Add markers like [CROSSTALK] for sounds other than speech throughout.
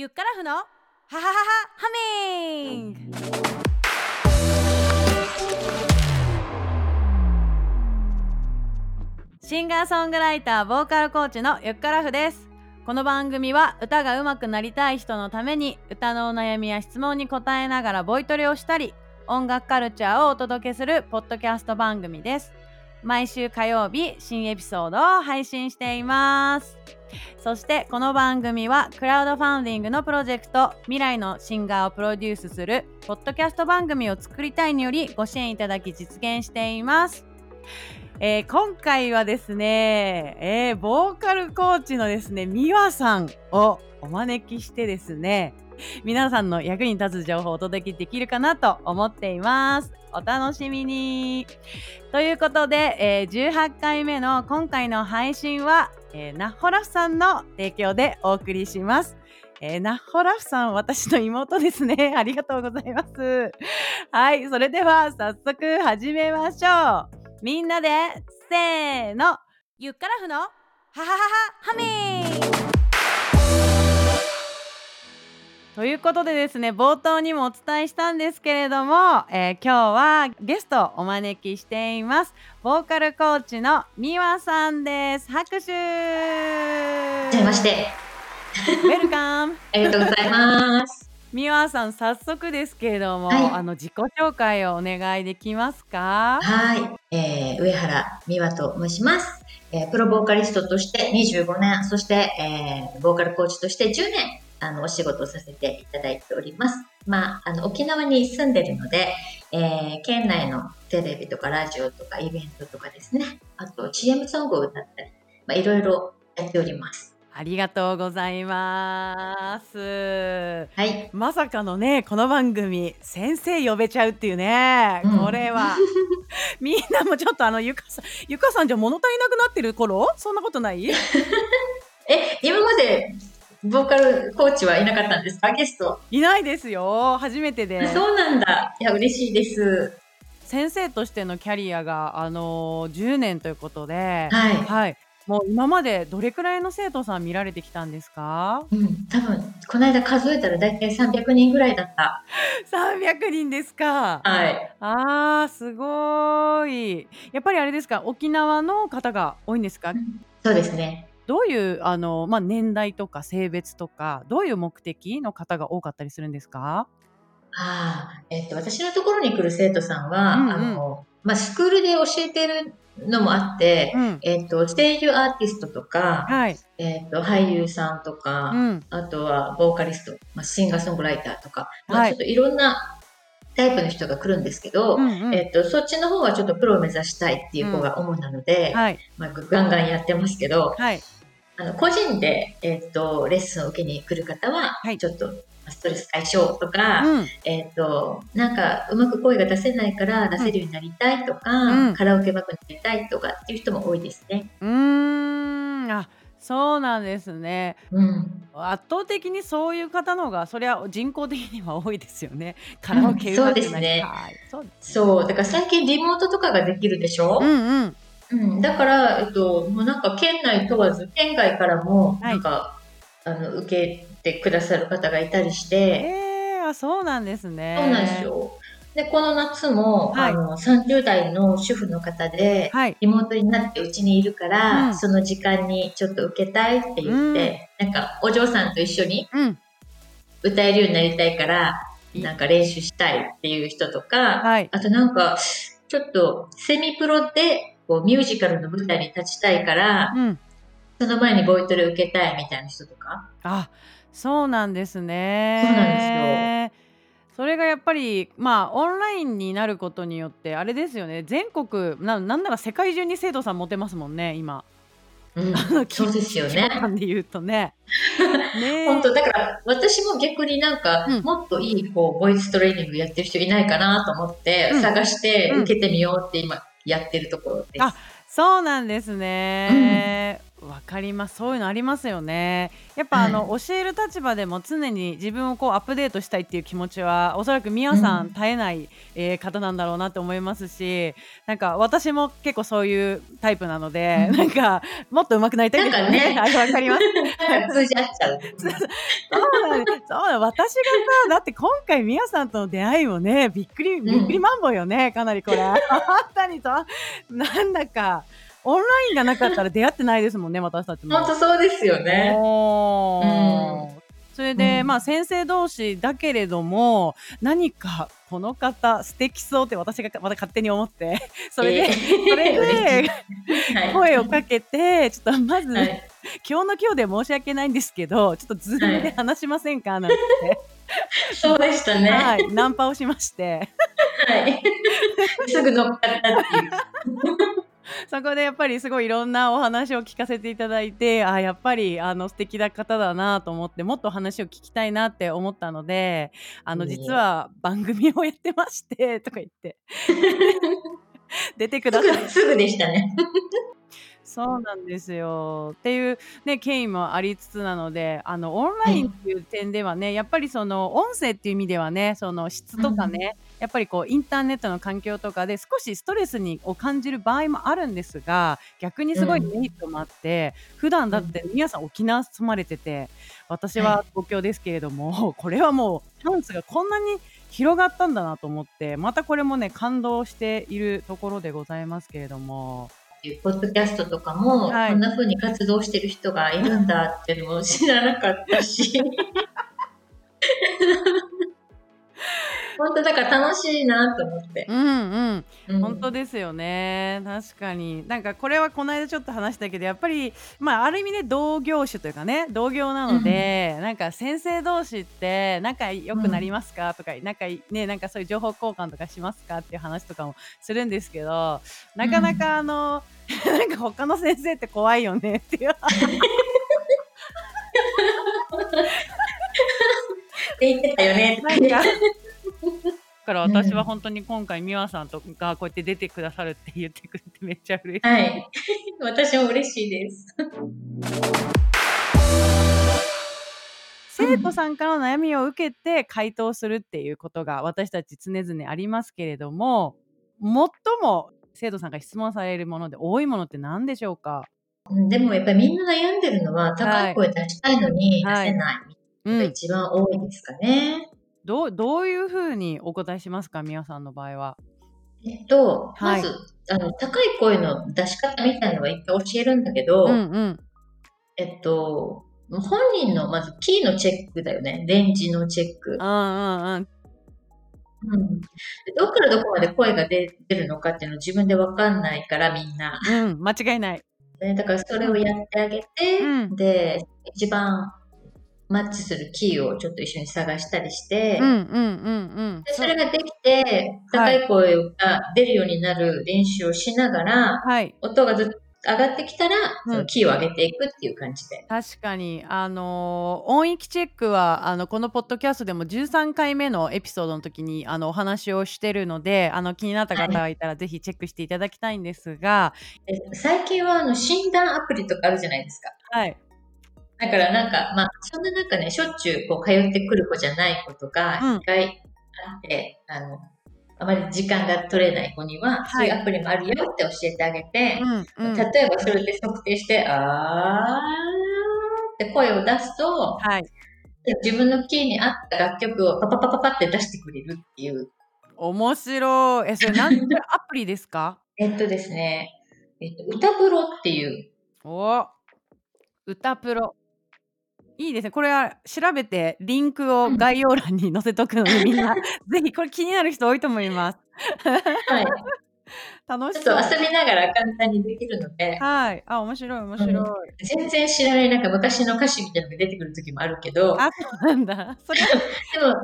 ゆっからふのハハハハハミン。グシンガーソングライターボーカルコーチのゆっからふです。この番組は歌が上手くなりたい人のために歌のお悩みや質問に答えながらボイトレをしたり音楽カルチャーをお届けするポッドキャスト番組です。毎週火曜日新エピソードを配信しています。そしてこの番組はクラウドファンディングのプロジェクト未来のシンガーをプロデュースするポッドキャスト番組を作りたいによりご支援いただき実現しています。えー、今回はですね、えー、ボーカルコーチのですね、ミワさんをお招きしてですね、[LAUGHS] 皆さんの役に立つ情報をお届けできるかなと思っています。お楽しみに。ということで、えー、18回目の今回の配信は、えー、ナッホラフさんの提供でお送りします。えー、ナッホラフさん、私の妹ですね。[LAUGHS] ありがとうございます。はい、それでは早速始めましょう。みんなでせーのゆっからふのはははははみということでですね冒頭にもお伝えしたんですけれども、えー、今日はゲストをお招きしています。ボーカルコーチのみわさんです。拍手。はまして。ウェルカムありがとうございます。[LAUGHS] みわさん早速ですけれども、はい、あの自己紹介をお願いできますか？はい、えー、上原美和と申します、えー、プロボーカリストとして25年そして、えー、ボーカルコーチとして10年あのお仕事をさせていただいております。まあ、あの沖縄に住んでるので、えー、県内のテレビとかラジオとかイベントとかですね。あと CM ソングを歌ったり、まあ、いろいろやっております。ありがとうございます。はい。まさかのね、この番組、先生呼べちゃうっていうね、うん、これは。[LAUGHS] みんなもちょっとあの、ゆかさん、ゆかさんじゃ物足りなくなってる頃？そんなことない？[LAUGHS] え、今までボーカルコーチはいなかったんですか？ゲスト。いないですよ。初めてで。そうなんだ。いや、嬉しいです。先生としてのキャリアが、あのー、10年ということで、はい。はいもう今までどれくらいの生徒さん見られてきたんですか？うん、多分、この間数えたら大体300人ぐらいだった。[LAUGHS] 300人ですか。はい。ああ、すごい。やっぱりあれですか、沖縄の方が多いんですか、うん、そうですね。どういうあの、まあ、年代とか性別とかどういう目的の方が多かったりするんですか？ああ、えっと、私のところに来る生徒さんは、うんうん、あのまあ、スクールで教えてるのもあって、うん、えっ、と、声優アーティストとか、はい、えっ、と、俳優さんとか、うん、あとはボーカリスト、まあ、シンガーソングライターとか、まあ、ちょっといろんなタイプの人が来るんですけど、うんうん、えっ、と、そっちの方はちょっとプロを目指したいっていう子が主なので、はい、まあ、ガンガンやってますけど、はい、あの個人で、えっ、と、レッスンを受けに来る方は、ちょっとストレス解消とか、うん、えっ、ー、と、なんかうまく声が出せないから出せるようになりたいとか、うん、カラオケバッグになりたいとかっていう人も多いですね。うん、あ、そうなんですね。うん。圧倒的にそういう方のがそれは人口的には多いですよね。カラオケうまくなりたい、うん、そうですね。そう、だから最近リモートとかができるでしょ。うんうん。うん、だから、えっと、もうなんか県内問わず、県外からも、なんか、はい、あの、受けてくださる方がいたりして。えー、あそうなんですね。そうなんですよ。で、この夏も、はい、あの、30代の主婦の方で、はい、リモートになってうちにいるから、うん、その時間にちょっと受けたいって言って、うん、なんか、お嬢さんと一緒に歌えるようになりたいから、うん、なんか練習したいっていう人とか、はい、あとなんか、ちょっとセミプロでこうミュージカルの舞台に立ちたいから、その前にボイトレ受けたいみたいな人とか？あ、そうなんですね。そうなんですよ。それがやっぱり、まあ、オンラインになることによって、あれですよね、全国、ななんなら世界中に生徒さん持てますもんね、今。うん、[LAUGHS] そうですよね。で言うとね。[LAUGHS] ね本当だから私も逆になんか、うん、もっといいこうボイストレーニングやってる人いないかなと思って、うん、探して受けてみようって今やってるところです。あそうなんですね。わかります。そういうのありますよね。やっぱあの、教える立場でも常に自分をこうアップデートしたいっていう気持ちはおそらく皆さん絶えない、えー方なんだろうなって思いますし、なんか私も結構そういうタイプなので、なんかもっと上手くなりたいですよね。わかります。[LAUGHS] 通じ合っちゃう。そうなんです。そうだ、私がさ、だって今回みやさんとの出会いもね、びっくりびっくりマンボよね、かなりこれ。[LAUGHS] 本当にと、なんだか、オンラインがなかったら出会ってないですもんね、私たちも。本当そうですよね。うんそれで、うん、まあ先生同士だけれども何かこの方素敵そうって私がまた勝手に思って [LAUGHS] それで、えー、それで声をかけてちょっとまず、はい、今日の今日で申し訳ないんですけどちょっとズームで話しませんか、なんて。[LAUGHS] そうでしたね。はい、ナンパをしまして。はい。[LAUGHS] すぐ乗っかったっていう。[LAUGHS] そこでやっぱりすごいいろんなお話を聞かせていただいてあやっぱりあの素敵な方だなと思ってもっと話を聞きたいなって思ったのであの実は番組をやってましてとか言って。[LAUGHS] 出てください。すぐでしたねそうなんですよ。っていうね、経緯もありつつなので、あの、オンラインっていう点ではね、やっぱりその音声っていう意味ではね、その質とかね、やっぱりこうインターネットの環境とかで少しストレスにを感じる場合もあるんですが、逆にすごいメリットもあって、普段だって皆さん沖縄住まれてて、私は東京ですけれども、[LAUGHS] これはもうチャンスがこんなに広がったんだなと思って、またこれもね、感動しているところでございますけれども。っていうポッドキャストとかも、はい、こんな風に活動してる人がいるんだっていうのも知らなかったし本当だから楽しいなと思って。うんうん、うん、本当ですよね。確かに。なんかこれはこの間ちょっと話したけど、やっぱりまあある意味で同業種というかね、同業なので、うん、なんか先生同士って仲良くなりますか、とか、仲ねなんかそういう情報交換とかしますか？っていう話とかもするんですけど、なかなかあの、うん、なんか他の先生って怖いよねっていう。[LAUGHS] って言ってたよね。なんかから私は本当に今回美和さんとがこうやって出てくださるって言ってくれてめっちゃ嬉しい。はい。[LAUGHS] 私も嬉しいです。生徒さんからの悩みを受けて回答するっていうことが私たち常々ありますけれども最も生徒さんが質問されるもので多いものって何でしょうか？でもやっぱりみんな悩んでるのは高い声出したいのに出せない、はい、が一番多いですかね。どうどういうふうにお答えしますか、みやさんの場合は。えっと、はい、まずあの高い声の出し方みたいなのは一回教えるんだけど、うんうん、えっと、本人のまずキーのチェックだよね。レンジのチェック。うんうんうん。うん、どこからどこまで声が出るのかっていうのを自分で分かんないからみんな。うん、間違いない。だからそれをやってあげて、うん、で、一番マッチするキーをちょっと一緒に探したりして、でそれができて、高い声が出るようになる練習をしながら、はい、音がずっと上がってきたら、そのキーを上げていくっていう感じで。確かに、あのー、音域チェックは、あの、このポッドキャストでも13回目のエピソードの時に、あの、お話をしてるので、あの、気になった方がいたら、ぜひチェックしていただきたいんですが、最近は、あの、診断アプリとかあるじゃないですか。はい。だからなんか、まあ、そんな中ね、しょっちゅうこう通ってくる子じゃない子とか、一回あって、あの、あまり時間が取れない子には、そういうアプリもあるよって教えてあげて、うんうん、例えばそれで測定して、あーって声を出すと、はい、自分のキーに合った楽曲をパパパパパって出してくれるっていう。面白い。え、それ何てアプリですか？[LAUGHS] えっとですね、えっと、歌プロっていう。お歌プロ。いいですね。これは調べてリンクを概要欄に載せとくので、みんな [LAUGHS] ぜひこれ気になる人多いと思います。はい。[LAUGHS] 楽しちょっと遊びながら簡単にできるので、はい。あ、面白い面白い。うん、全然知らないなんか昔の歌詞みたいなのが出てくる時もあるけど、あ、そうなんだ。それ [LAUGHS] でも、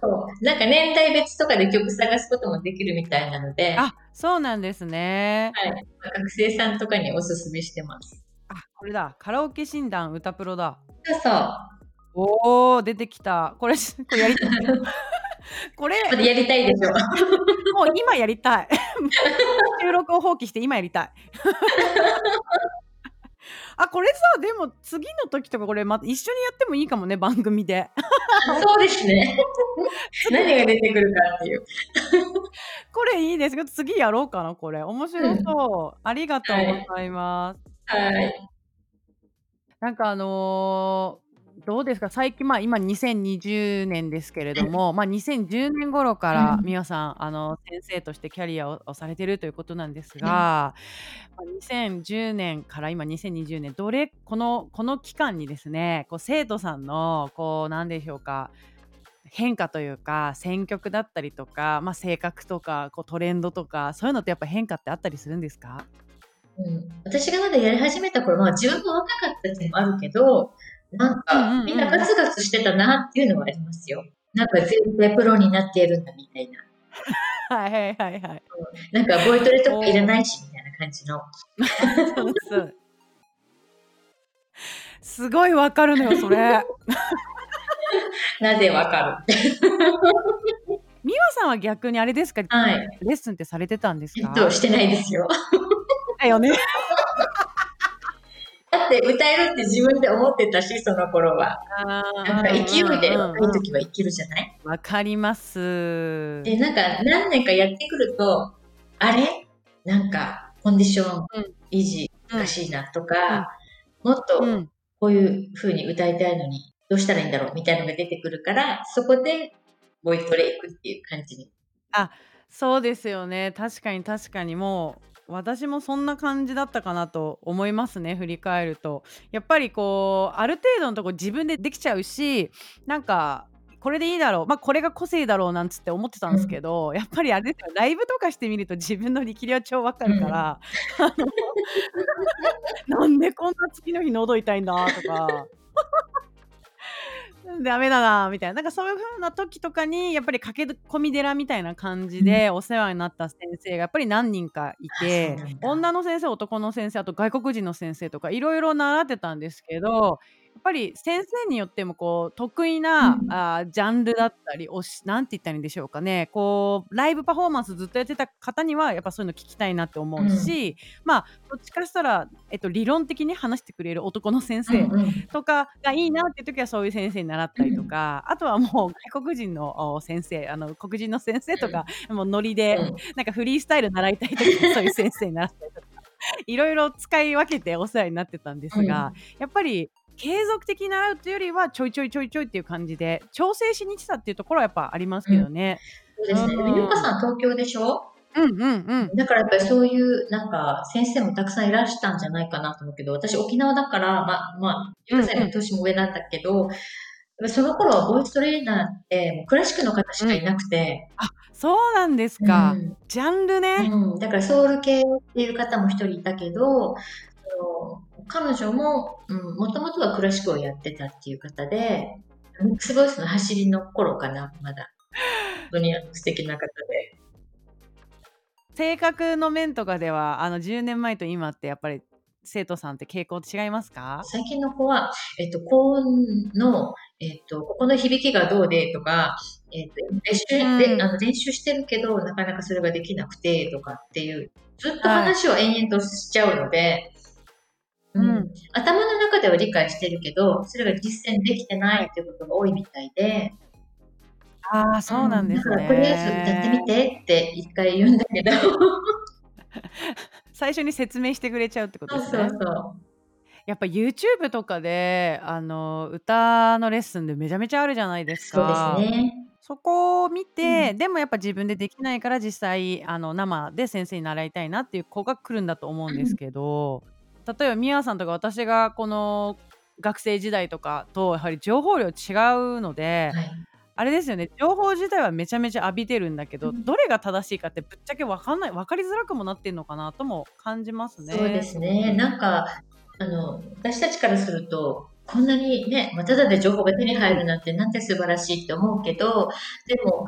そうなんか年代別とかで曲探すこともできるみたいなので、あ、そうなんですね。はい。学生さんとかにおすすめしてます。あ、これだ。カラオケ診断歌プロだ。そうそう。おお、出てきた。これ、これやりたい。[LAUGHS] これ、やりたいでしょ。もう今やりたい。収録を放棄して今やりたい。[LAUGHS] あ、これさ、でも次の時とかこれまた一緒にやってもいいかもね、番組で。そうですね。[LAUGHS] 何が出てくるかっていう。これいいですけど、次やろうかな、これ。面白そう。ありがとうございます。はい。なんかあのーどうですか？最近、まあ、今2020年ですけれども、まあ、2010年頃から美和さんあの先生としてキャリアをされてるということなんですが、まあ、2010年から今2020年どれこのこの期間にですねこう生徒さんのこう何でしょうか変化というか選曲だったりとか、まあ、性格とかこうトレンドとかそういうのってやっぱ変化ってあったりするんですか？うん、私がまだやり始めた頃は自分も若かったっていうのもあるけど、なんか、みんなガツガツしてたなっていうのはありますよ。なんか全然プロになっているんだみたいな。[LAUGHS] はいはいはいはい。なんかボイトレとかいらないしみたいな感じの。そうそうすごいわかるのよ、それ。[LAUGHS] なぜわかる？[LAUGHS] 美和さんは逆にあれですか、はい、レッスンってされてたんですか、えっと、してないですよ。だよね。だって歌えるって自分で思ってたし、その頃は。なんか勢いで若い時は生きるじゃない？わかります。で、なんか何年かやってくると、あれ？なんかコンディション維持難しいなとか、もっとこういう風に歌いたいのにどうしたらいいんだろうみたいなのが出てくるから、そこでボイトレ行くっていう感じに。あ、そうですよね。確かに確かにもう私もそんな感じだったかなと思いますね振り返ると。やっぱりこうある程度のとこ自分でできちゃうしなんかこれでいいだろうまあこれが個性だろうなんつって思ってたんですけど、うん、やっぱりあれですよライブとかしてみると自分の力量超わかるから、うん、[LAUGHS] [LAUGHS] なんでこんな次の日喉痛いんだとかダメだなみたいな。なんかそういう風な時とかにやっぱり駆け込み寺みたいな感じでお世話になった先生がやっぱり何人かいて、女の先生男の先生あと外国人の先生とかいろいろ習ってたんですけどやっぱり先生によってもこう得意な、うん、あジャンルだったりおしなんて言ったらいいんでしょうかね。こうライブパフォーマンスずっとやってた方にはやっぱそういうの聞きたいなって思うし、うん、まあどっちかしたら、えっと、理論的に話してくれる男の先生とかがいいなっていう時はそういう先生に習ったりとか、うん、あとはもう外国人の先生あの黒人の先生とか、もうノリで、なんかフリースタイル習いたい時はそういう先生に習ったりとか。いろいろ使い分けてお世話になってたんですが、やっぱり継続的に習うというよりはちょいちょいちょいちょいっていう感じで調整しに来たっていうところはやっぱありますけどね。うん、そうですね。ゆかさん東京でしょ？うんうんうん。だからやっぱりそういうなんか先生もたくさんいらしたんじゃないかなと思うけど、私沖縄だから、まあまあ、ゆかさんより年も上なんだけど、うんうん、その頃はボイストレーナーってクラシックの方しかいなくて。うん、あ、そうなんですか。うん、ジャンルね。うん。だからソウル系っていう方も一人いたけど、彼女も、うん、もともとはクラシックをやってたっていう方で、ミックスボイスの走りの頃かな、まだ。本当に素敵な方で。性格の面とかでは、あの10年前と今ってやっぱり生徒さんって傾向違いますか？最近の子は、えっと、高音の、えっと、ここの響きがどうでとか、えっと、練習、うん、であの練習してるけど、なかなかそれができなくてとかっていう、ずっと話を延々としちゃうので、はいうん、頭の中では理解してるけど、それが実践できてないっていうことが多いみたいで、ああ、そうなんですね。だからとりあえず歌ってみてって一回言うんだけど。[LAUGHS] 最初に説明してくれちゃうってことですね。そうそうそうやっぱ YouTube とかであの歌のレッスンでめちゃめちゃあるじゃないですか。そうですね。そこを見て、うん、でもやっぱ自分でできないから実際あの生で先生に習いたいなっていう子が来るんだと思うんですけど、例えばみやさんとか私がこの学生時代とかとやはり情報量違うので、はい、あれですよね情報自体はめちゃめちゃ浴びてるんだけど、うん、どれが正しいかってぶっちゃけ分かんない分かりづらくもなってるのかなとも感じますね。そうですね。なんかあの私たちからするとこんなにね、まあ、ただで情報が手に入るなんてなんて素晴らしいって思うけどでも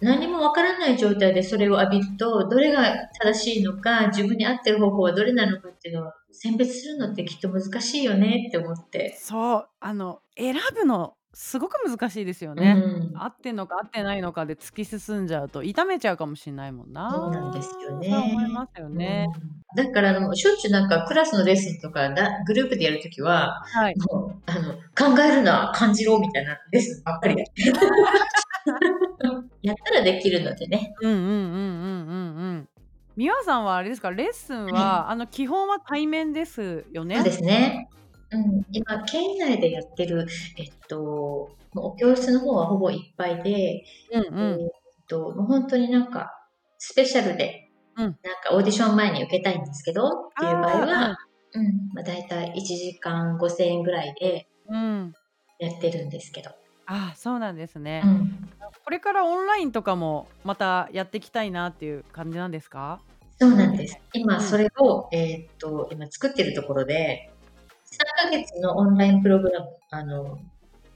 何もわからない状態でそれを浴びるとどれが正しいのか自分に合ってる方法はどれなのかっていうのは選別するのってきっと難しいよねって思って。そう。あの選ぶのすごく難しいですよね、うん、合ってんのか合ってないのかで突き進んじゃうと痛めちゃうかもしれないもんな。そうなんですよね。思いますよね、うん、だからあのしょっちゅうなんかクラスのレッスンとかだグループでやるときは、はい、もうあの考えるな感じろみたいなレッスンばっかりやったらできるのでね。うんうんうんうんうんうん。美和さんはあれですか？レッスンは、あの基本は対面ですよね？そうですね。うん、今、県内でやってる、えっと、お教室の方はほぼいっぱいで、うんうん、えっと、もう本当になんか、スペシャルで、うん、なんかオーディション前に受けたいんですけど、っていう場合は、うん、まあ、大体1時間5000円ぐらいでやってるんですけど。あそうなんですね、うん、これからオンラインとかもまたやっていきたいなっていう感じなんですか？そうなんです。今それを、えー、っと、今作ってるところで、3ヶ月のオンラインプログラム、あの、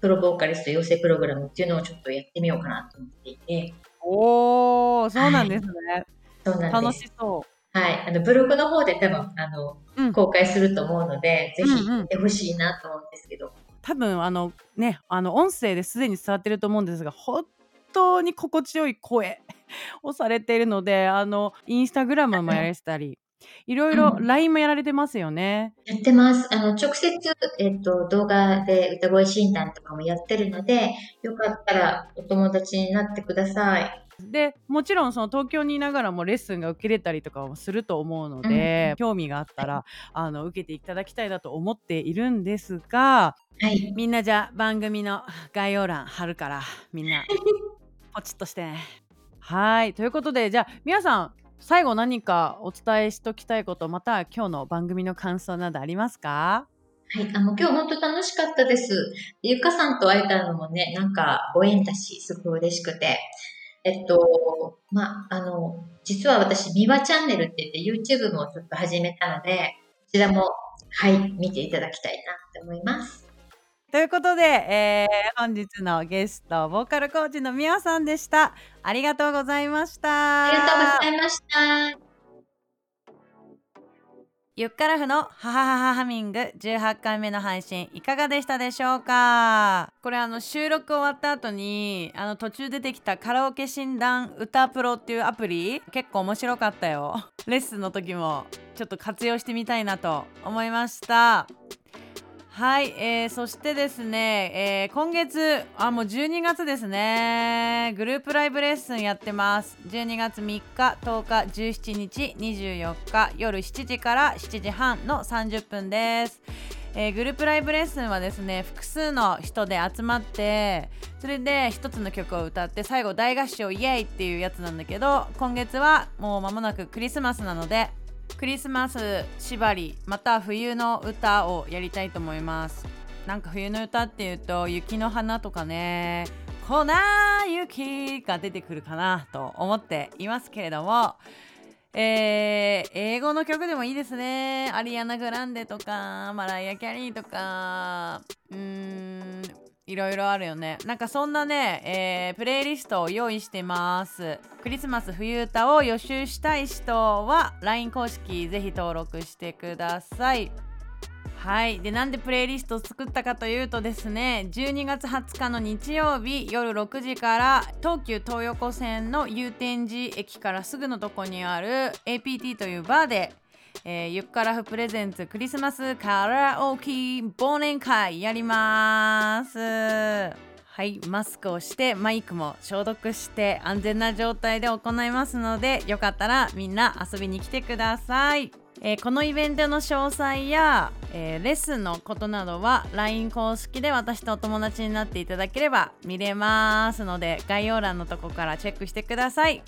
プロボーカリスト養成プログラムっていうのをちょっとやってみようかなと思っていて。おー、そうなんですね。はい、そうなんです。楽しそう。はい。あの、ブログの方で多分、あの、うん、公開すると思うので、ぜひ見てほしいなと思うんですけど。多分、あの、ね、あの、音声ですでに伝わってると思うんですが、本当に心地よい声 [LAUGHS] をされているので、あの、インスタグラムもやられてたり、いろいろ LINE もやられてますよね。やってます。あの、直接、えっと、動画で歌声診断とかもやってるので、よかったらお友達になってください。でもちろんその東京にいながらもレッスンが受けれたりとかもすると思うので、うん、興味があったらあの受けていただきたいなと思っているんですが、はい、みんなじゃあ番組の概要欄貼るからみんな [LAUGHS] ポチッとして。ね。はい。ということでじゃあ皆さん最後何かお伝えしときたいことまた今日の番組の感想などありますか？はい、あの、今日本当楽しかったです。ゆかさんと会えたのもね、なんかご縁だし、すごい嬉しくて。えっと、まあ、あの、実は私、ミワチャンネルって言って YouTube もちょっと始めたので、こちらも、はい、見ていただきたいなって思います。ということで、えー、本日のゲストボーカルコーチのみわさんでした。ありがとうございました。ありがとうございましたゆっからふのハハハハハミング18回目の配信いかがでしたでしょうか？これあの収録終わった後にあの途中出てきたカラオケ診断歌プロっていうアプリ結構面白かったよ。レッスンの時もちょっと活用してみたいなと思いました。はい、えー、そしてですね、えー、今月あもう12月ですね。グループライブレッスンやってます。12月3日10日17日24日夜7時から7時半の30分です、えー、グループライブレッスンはですね複数の人で集まってそれで一つの曲を歌って最後大合唱イエイっていうやつなんだけど今月はもう間もなくクリスマスなのでクリスマス縛りまた冬の歌をやりたいと思います。なんか冬の歌っていうと雪の花とかね。粉雪が出てくるかなと思っていますけれども。えー、英語の曲でもいいですね。アリアナ・グランデとか、マライア・キャリーとか、うーん、いろいろあるよね。なんかそんなね、えー、プレイリストを用意してます。クリスマス冬歌を予習したい人は LINE 公式ぜひ登録してください。はい。でなんでプレイリストを作ったかというとですね12月20日の日曜日夜6時から東急東横線の祐天寺駅からすぐのとこにある APT というバーでえー、ゆっからふプレゼンツクリスマスカラオケ忘年会やります。はいマスクをしてマイクも消毒して安全な状態で行いますのでよかったらみんな遊びに来てください。えー、このイベントの詳細や、えー、レッスンのことなどは LINE 公式で私とお友達になっていただければ見れますので概要欄のとこからチェックしてください。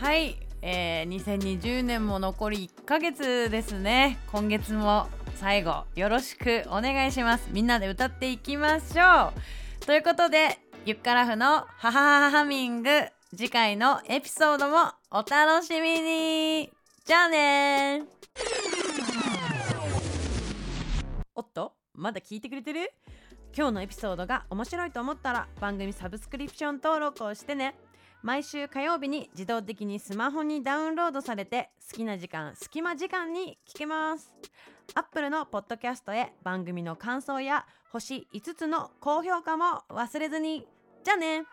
はいえー、2020年も残り1ヶ月ですね。今月も最後よろしくお願いします。みんなで歌っていきましょう。ということでゆっからふのハハハハミング次回のエピソードもお楽しみに。じゃあねおっとまだ聞いてくれてる？今日のエピソードが面白いと思ったら番組サブスクリプション登録をしてね。毎週火曜日に自動的にスマホにダウンロードされて好きな時間隙間時間に聞けます。アップルのポッドキャストへ番組の感想や星5つの高評価も忘れずに。じゃあね。